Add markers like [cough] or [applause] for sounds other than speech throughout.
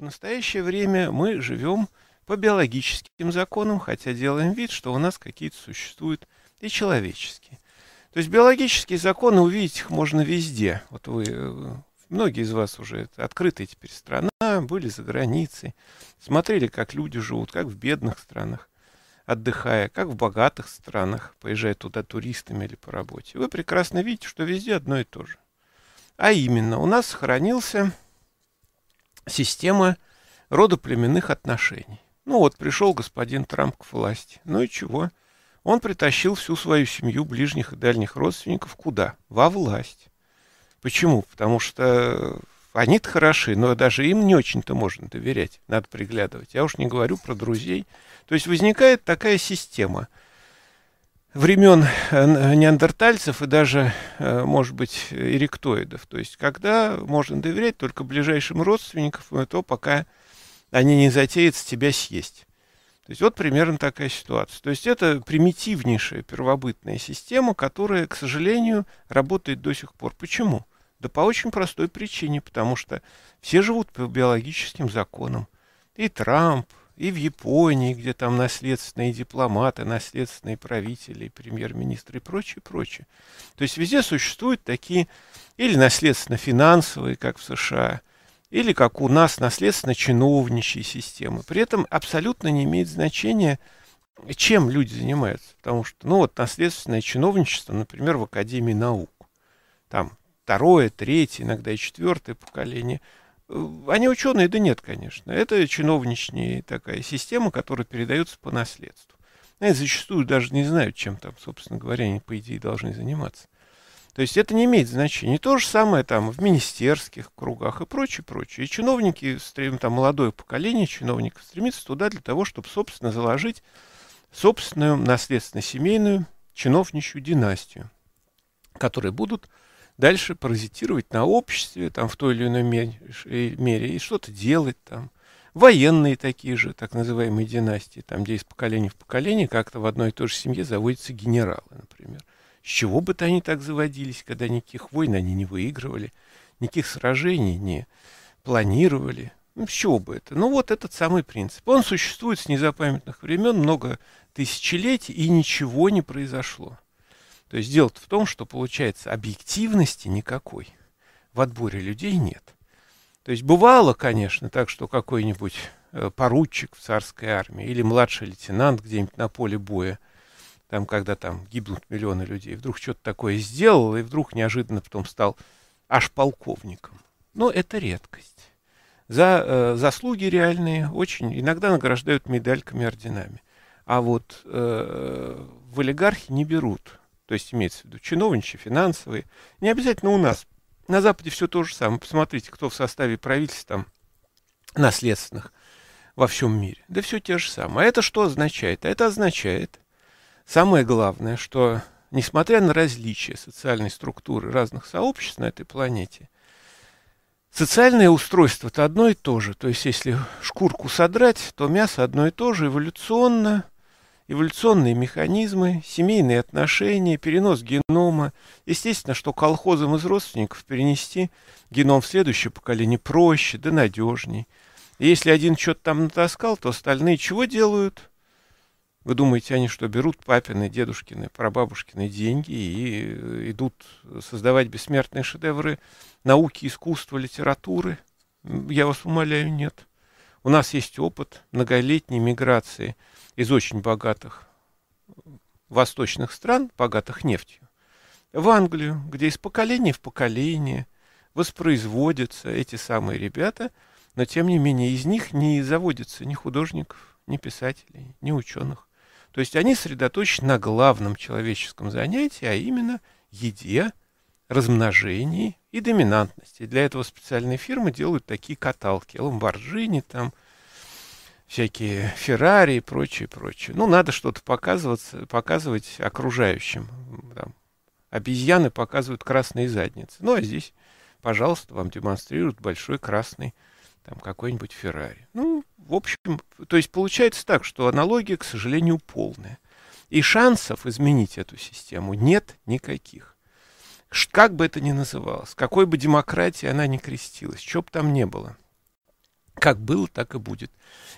в настоящее время мы живем по биологическим законам, хотя делаем вид, что у нас какие-то существуют и человеческие. То есть биологические законы, увидеть их можно везде. Вот вы, э, многие из вас уже это открытая теперь страна, были за границей, смотрели, как люди живут, как в бедных странах, отдыхая, как в богатых странах, поезжая туда туристами или по работе. Вы прекрасно видите, что везде одно и то же. А именно, у нас сохранился система родоплеменных отношений. Ну вот, пришел господин Трамп к власти. Ну и чего? Он притащил всю свою семью, ближних и дальних родственников куда? Во власть. Почему? Потому что они-то хороши, но даже им не очень-то можно доверять, надо приглядывать. Я уж не говорю про друзей. То есть возникает такая система времен э, неандертальцев и даже, э, может быть, эректоидов. То есть когда можно доверять только ближайшим родственникам, и то пока они не затеют с тебя съесть. То есть вот примерно такая ситуация. То есть это примитивнейшая первобытная система, которая, к сожалению, работает до сих пор. Почему? Да по очень простой причине, потому что все живут по биологическим законам. И Трамп, и в Японии, где там наследственные дипломаты, наследственные правители, премьер-министры и прочее, прочее. То есть везде существуют такие или наследственно-финансовые, как в США, или как у нас наследственно-чиновничьи системы. При этом абсолютно не имеет значения, чем люди занимаются. Потому что, ну вот, наследственное чиновничество, например, в Академии наук. Там второе, третье, иногда и четвертое поколение. Они ученые, да нет, конечно. Это чиновничная такая система, которая передается по наследству. Они зачастую даже не знают, чем там, собственно говоря, они, по идее, должны заниматься. То есть это не имеет значения. И то же самое там в министерских кругах и прочее, прочее. И чиновники, там молодое поколение чиновников стремится туда для того, чтобы, собственно, заложить собственную наследственно-семейную чиновничью династию, которые будут дальше паразитировать на обществе, там, в той или иной мере, мере и что-то делать там. Военные такие же, так называемые династии, там, где из поколения в поколение как-то в одной и той же семье заводятся генералы, например. С чего бы-то они так заводились, когда никаких войн они не выигрывали, никаких сражений не планировали. Ну, с чего бы это? Ну, вот этот самый принцип. Он существует с незапамятных времен, много тысячелетий, и ничего не произошло. То есть дело в том, что, получается, объективности никакой в отборе людей нет. То есть бывало, конечно, так, что какой-нибудь э, поручик в царской армии или младший лейтенант где-нибудь на поле боя – там, когда там гибнут миллионы людей, вдруг что-то такое сделал, и вдруг неожиданно потом стал аж полковником. Но это редкость. За э, заслуги реальные очень иногда награждают медальками, орденами. А вот э, в олигархи не берут. То есть имеется в виду чиновничьи, финансовые. Не обязательно у нас. На Западе все то же самое. Посмотрите, кто в составе правительства там наследственных во всем мире. Да все те же самые. А это что означает? А это означает, Самое главное, что несмотря на различия социальной структуры разных сообществ на этой планете, социальное устройство это одно и то же. То есть, если шкурку содрать, то мясо одно и то же эволюционно, эволюционные механизмы, семейные отношения, перенос генома. Естественно, что колхозам из родственников перенести геном в следующее поколение проще, да надежней. И если один что-то там натаскал, то остальные чего делают? Вы думаете, они что, берут папины, дедушкины, прабабушкины деньги и э, идут создавать бессмертные шедевры науки, искусства, литературы? Я вас умоляю, нет. У нас есть опыт многолетней миграции из очень богатых восточных стран, богатых нефтью, в Англию, где из поколения в поколение воспроизводятся эти самые ребята, но тем не менее из них не заводится ни художников, ни писателей, ни ученых. То есть они сосредоточены на главном человеческом занятии, а именно еде, размножении и доминантности. Для этого специальные фирмы делают такие каталки. Ламборджини там, всякие Феррари и прочее, прочее. Ну, надо что-то показывать, показывать окружающим. Там, обезьяны показывают красные задницы. Ну, а здесь, пожалуйста, вам демонстрируют большой красный там какой-нибудь Феррари. Ну, в общем, то есть получается так, что аналогия, к сожалению, полная. И шансов изменить эту систему нет никаких. Как бы это ни называлось, какой бы демократии она ни крестилась, что бы там ни было. Как было, так и будет.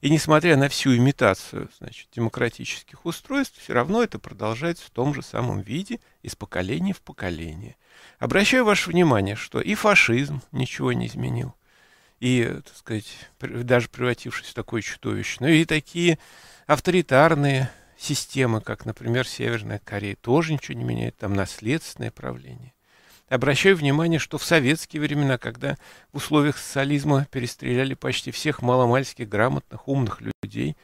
И несмотря на всю имитацию значит, демократических устройств, все равно это продолжается в том же самом виде из поколения в поколение. Обращаю ваше внимание, что и фашизм ничего не изменил, и, так сказать, даже превратившись в такое чудовище, но и такие авторитарные системы, как, например, Северная Корея, тоже ничего не меняет, там наследственное правление. Обращаю внимание, что в советские времена, когда в условиях социализма перестреляли почти всех маломальских грамотных, умных людей,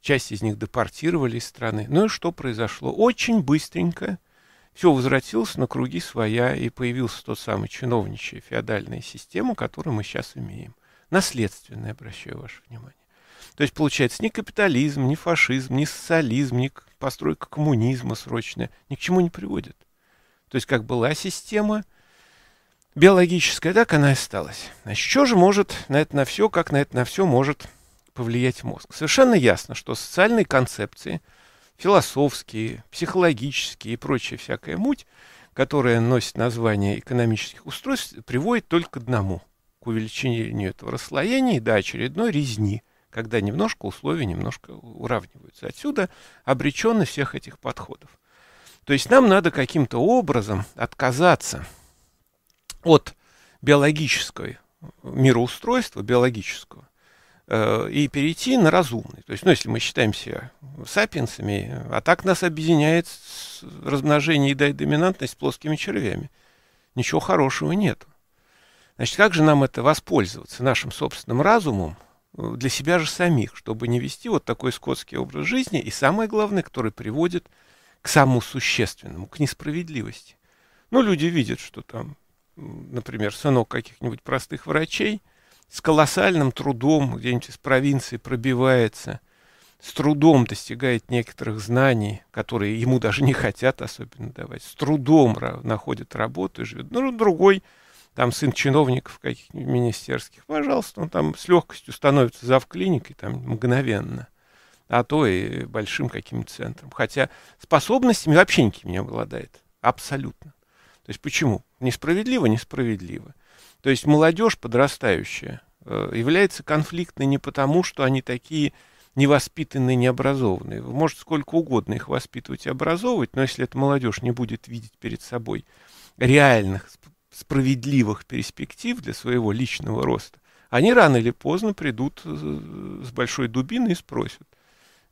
часть из них депортировали из страны. Ну и что произошло? Очень быстренько все возвратилось на круги своя, и появился тот самый чиновничья феодальная система, которую мы сейчас имеем. Наследственная, обращаю ваше внимание. То есть, получается, ни капитализм, ни фашизм, ни социализм, ни постройка коммунизма срочная ни к чему не приводит. То есть как была система биологическая, так она и осталась. Значит, что же может на это на все, как на это на все может повлиять мозг? Совершенно ясно, что социальные концепции, философские, психологические и прочая всякая муть, которая носит название экономических устройств, приводит только к одному – к увеличению этого расслоения и до очередной резни, когда немножко условия немножко уравниваются. Отсюда обреченность всех этих подходов. То есть нам надо каким-то образом отказаться от биологического мироустройства, биологического, э, и перейти на разумный. То есть, ну, если мы считаемся сапиенсами, а так нас объединяет размножение еда и доминантность плоскими червями. Ничего хорошего нет. Значит, как же нам это воспользоваться нашим собственным разумом э, для себя же самих, чтобы не вести вот такой скотский образ жизни, и самое главное, который приводит самому существенному, к несправедливости. Ну, люди видят, что там, например, сынок каких-нибудь простых врачей с колоссальным трудом где-нибудь из провинции пробивается, с трудом достигает некоторых знаний, которые ему даже не хотят особенно давать, с трудом находит работу и живет. Ну, другой, там сын чиновников каких-нибудь министерских, пожалуйста, он там с легкостью становится зав клиникой, там мгновенно – а то и большим каким-то центром. Хотя способностями вообще никаким не обладает. Абсолютно. То есть почему? Несправедливо, несправедливо. То есть молодежь подрастающая э, является конфликтной не потому, что они такие невоспитанные, необразованные. Вы можете сколько угодно их воспитывать и образовывать, но если эта молодежь не будет видеть перед собой реальных, справедливых перспектив для своего личного роста, они рано или поздно придут э, с большой дубиной и спросят,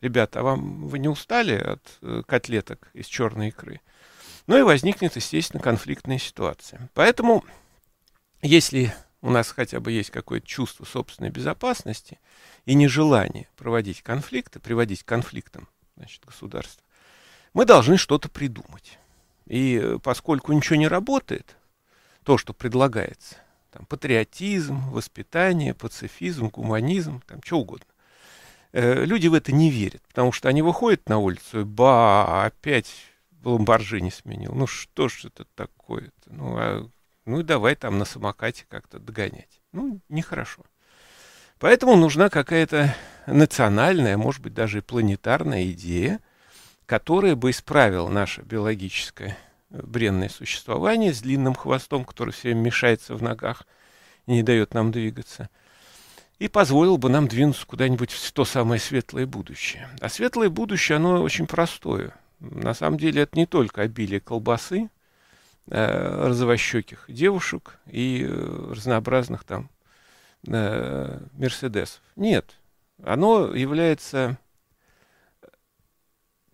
ребята, а вам вы не устали от э, котлеток из черной икры? Ну и возникнет, естественно, конфликтная ситуация. Поэтому, если у нас хотя бы есть какое-то чувство собственной безопасности и нежелание проводить конфликты, приводить к конфликтам значит, государства, мы должны что-то придумать. И э, поскольку ничего не работает, то, что предлагается, там, патриотизм, воспитание, пацифизм, гуманизм, там, что угодно, люди в это не верят, потому что они выходят на улицу, и ба, опять Ламборджини сменил. Ну что ж это такое-то? Ну, а, ну давай там на самокате как-то догонять. Ну, нехорошо. Поэтому нужна какая-то национальная, может быть, даже и планетарная идея, которая бы исправила наше биологическое э, бренное существование с длинным хвостом, который все время мешается в ногах и не дает нам двигаться – и позволил бы нам двинуться куда-нибудь в то самое светлое будущее. А светлое будущее, оно очень простое. На самом деле это не только обилие колбасы, э, розовощеких девушек и э, разнообразных там э, мерседесов. Нет, оно является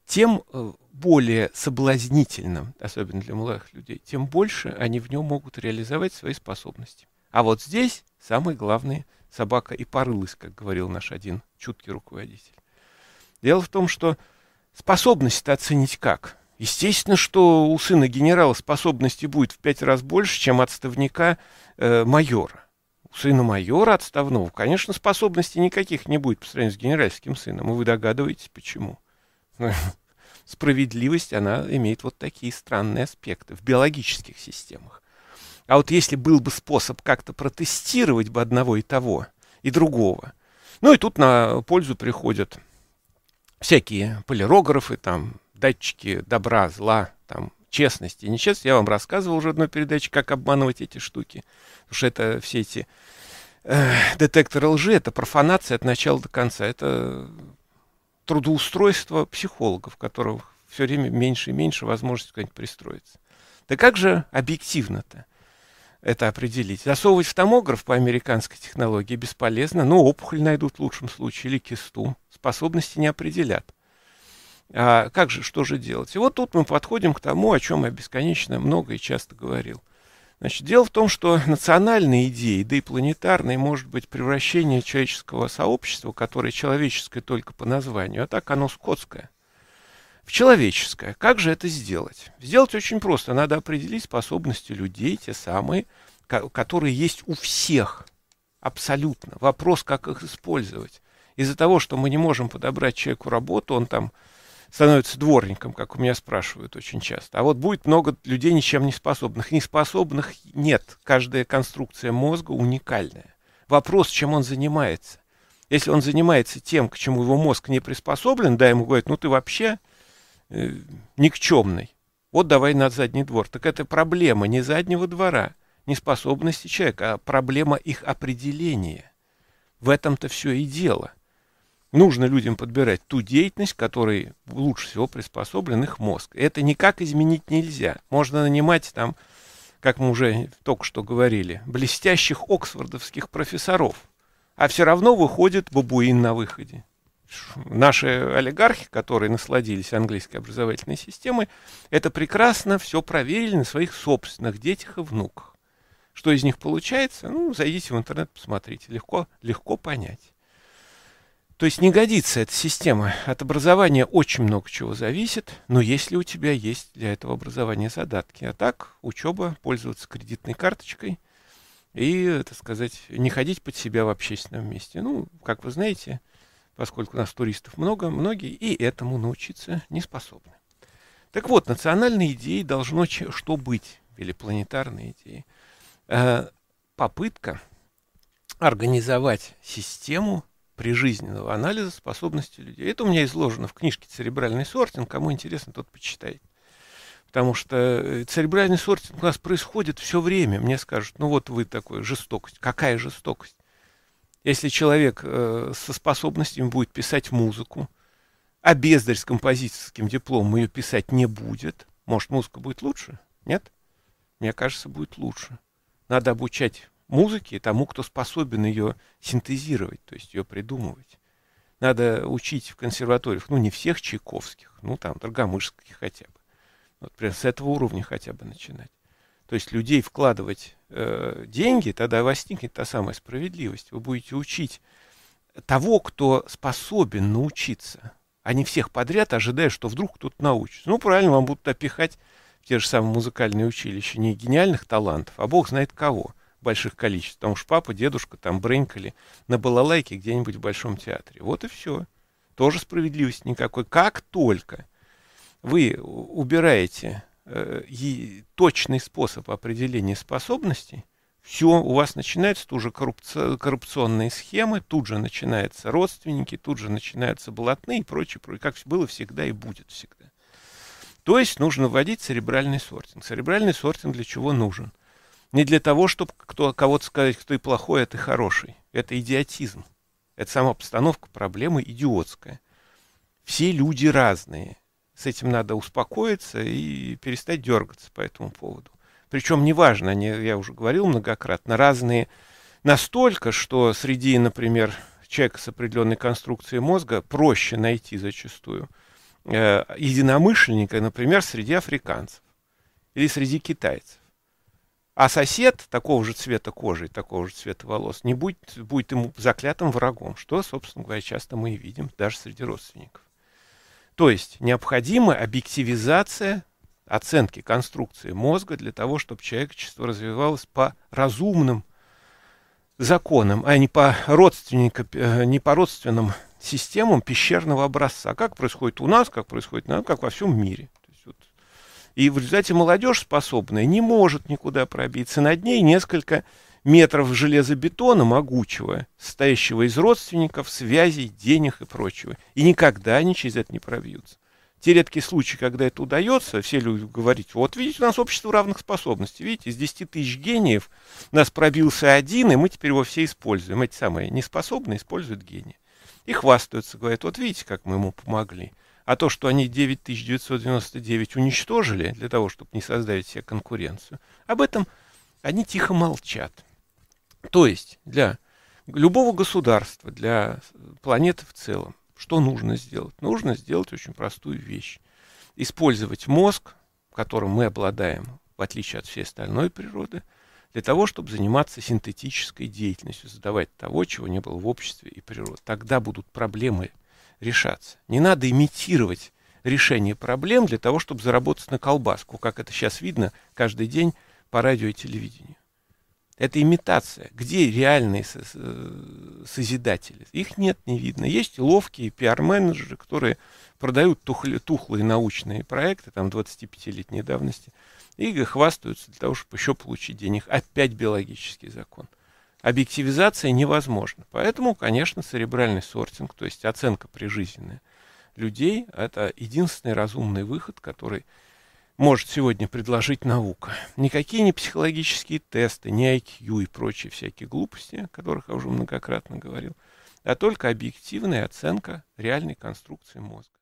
тем э, более соблазнительным, особенно для молодых людей, тем больше они в нем могут реализовать свои способности. А вот здесь самый главный собака и порылась, как говорил наш один чуткий руководитель. Дело в том, что способность-то оценить как? Естественно, что у сына генерала способности будет в пять раз больше, чем отставника э, майора. У сына майора отставного, конечно, способностей никаких не будет по сравнению с генеральским сыном. И вы догадываетесь, почему. [laughs] Справедливость, она имеет вот такие странные аспекты в биологических системах. А вот если был бы способ как-то протестировать бы одного и того, и другого. Ну и тут на пользу приходят всякие полирографы, там, датчики добра, зла, там, честности, нечестности. Я вам рассказывал уже одной передаче, как обманывать эти штуки. Потому что это все эти э, детектора лжи, это профанация от начала до конца. Это трудоустройство психологов, которых все время меньше и меньше возможности куда-нибудь пристроиться. Да как же объективно-то это определить? Засовывать в томограф по американской технологии бесполезно, но опухоль найдут в лучшем случае или кисту. Способности не определят. А как же, что же делать? И вот тут мы подходим к тому, о чем я бесконечно много и часто говорил. Значит, дело в том, что национальные идеи, да и планетарные, может быть превращение человеческого сообщества, которое человеческое только по названию, а так оно скотское, в человеческое. Как же это сделать? Сделать очень просто. Надо определить способности людей, те самые, которые есть у всех. Абсолютно. Вопрос, как их использовать. Из-за того, что мы не можем подобрать человеку работу, он там становится дворником, как у меня спрашивают очень часто. А вот будет много людей ничем не способных. Неспособных нет. Каждая конструкция мозга уникальная. Вопрос, чем он занимается. Если он занимается тем, к чему его мозг не приспособлен, да, ему говорят, ну ты вообще э. Вот давай на задний двор. Так это проблема не заднего двора, не способности человека, а проблема их определения. В этом-то все и дело нужно людям подбирать ту деятельность, которой лучше всего приспособлен их мозг. Это никак изменить нельзя. Можно нанимать там, как мы уже только что говорили, блестящих оксфордовских профессоров, а все равно выходит бабуин на выходе. Наши олигархи, которые насладились английской образовательной системой, это прекрасно все проверили на своих собственных детях и внуках. Что из них получается? Ну, зайдите в интернет, посмотрите. Легко, легко понять. То есть не годится эта система. От образования очень много чего зависит, но если у тебя есть для этого образования задатки. А так, учеба, пользоваться кредитной карточкой и, так сказать, не ходить под себя в общественном месте. Ну, как вы знаете, поскольку у нас туристов много, многие и этому научиться не способны. Так вот, национальные идеи должно что быть, или планетарные идеи. Э, попытка организовать систему прижизненного анализа способностей людей. Это у меня изложено в книжке «Церебральный сортинг». Кому интересно, тот почитает. Потому что э, церебральный сортинг у нас происходит все время. Мне скажут, ну вот вы такой, жестокость. Какая жестокость? Если человек э, со способностями будет писать музыку, а бездарь с композиторским дипломом ее писать не будет, может, музыка будет лучше? Нет? Мне кажется, будет лучше. Надо обучать музыки тому, кто способен ее синтезировать, то есть ее придумывать. Надо учить в консерваториях, ну, не всех чайковских, ну, там, Драгомышских хотя бы. Вот прям с этого уровня хотя бы начинать. То есть людей вкладывать э, деньги, тогда возникнет та самая справедливость. Вы будете учить того, кто способен научиться, а не всех подряд, ожидая, что вдруг кто-то научится. Ну, правильно, вам будут опихать в те же самые музыкальные училища не гениальных талантов, а бог знает кого больших количеств. Потому что папа, дедушка там бренкали на балалайке где-нибудь в Большом театре. Вот и все. Тоже справедливости никакой. Как только вы убираете э, точный способ определения способностей, все, у вас начинаются тут же коррупци... коррупционные схемы, тут же начинаются родственники, тут же начинаются блатные и прочее, прочее, как было всегда и будет всегда. То есть нужно вводить церебральный сортинг. Церебральный сортинг для чего нужен? Не для того, чтобы кто, кого-то сказать, кто и плохой, а ты хороший. Это идиотизм. Это сама постановка проблемы идиотская. Все люди разные. С этим надо успокоиться и перестать дергаться по этому поводу. Причем неважно, они, я уже говорил многократно, разные настолько, что среди, например, человека с определенной конструкцией мозга проще найти зачастую э, единомышленника, например, среди африканцев или среди китайцев. А сосед такого же цвета кожи, такого же цвета волос, не будет, будет ему заклятым врагом, что, собственно говоря, часто мы и видим даже среди родственников. То есть необходима объективизация оценки конструкции мозга для того, чтобы человечество развивалось по разумным законам, а не по, родственникам, э, не по родственным системам пещерного образца. Как происходит у нас, как происходит на, как во всем мире. И в результате молодежь способная не может никуда пробиться. Над ней несколько метров железобетона могучего, состоящего из родственников, связей, денег и прочего. И никогда они через это не пробьются. те редкие случаи, когда это удается, все люди говорят, вот видите, у нас общество равных способностей, видите, из 10 тысяч гениев нас пробился один, и мы теперь его все используем. Эти самые неспособные используют гения. И хвастаются, говорят, вот видите, как мы ему помогли. А то, что они 9999 уничтожили для того, чтобы не создать себе конкуренцию, об этом они тихо молчат. То есть для любого государства, для планеты в целом, что нужно сделать? Нужно сделать очень простую вещь. Использовать мозг, которым мы обладаем, в отличие от всей остальной природы, для того, чтобы заниматься синтетической деятельностью, задавать того, чего не было в обществе и природе. Тогда будут проблемы решаться. Не надо имитировать решение проблем для того, чтобы заработать на колбаску, как это сейчас видно каждый день по радио и телевидению. Это имитация. Где реальные созидатели? Их нет, не видно. Есть ловкие пиар-менеджеры, которые продают тухлые научные проекты, там, 25-летней давности, и хвастаются для того, чтобы еще получить денег. Опять биологический закон. Объективизация невозможна. Поэтому, конечно, церебральный сортинг, то есть оценка прижизненная людей, это единственный разумный выход, который может сегодня предложить наука. Никакие не психологические тесты, не IQ и прочие всякие глупости, о которых я уже многократно говорил, а только объективная оценка реальной конструкции мозга.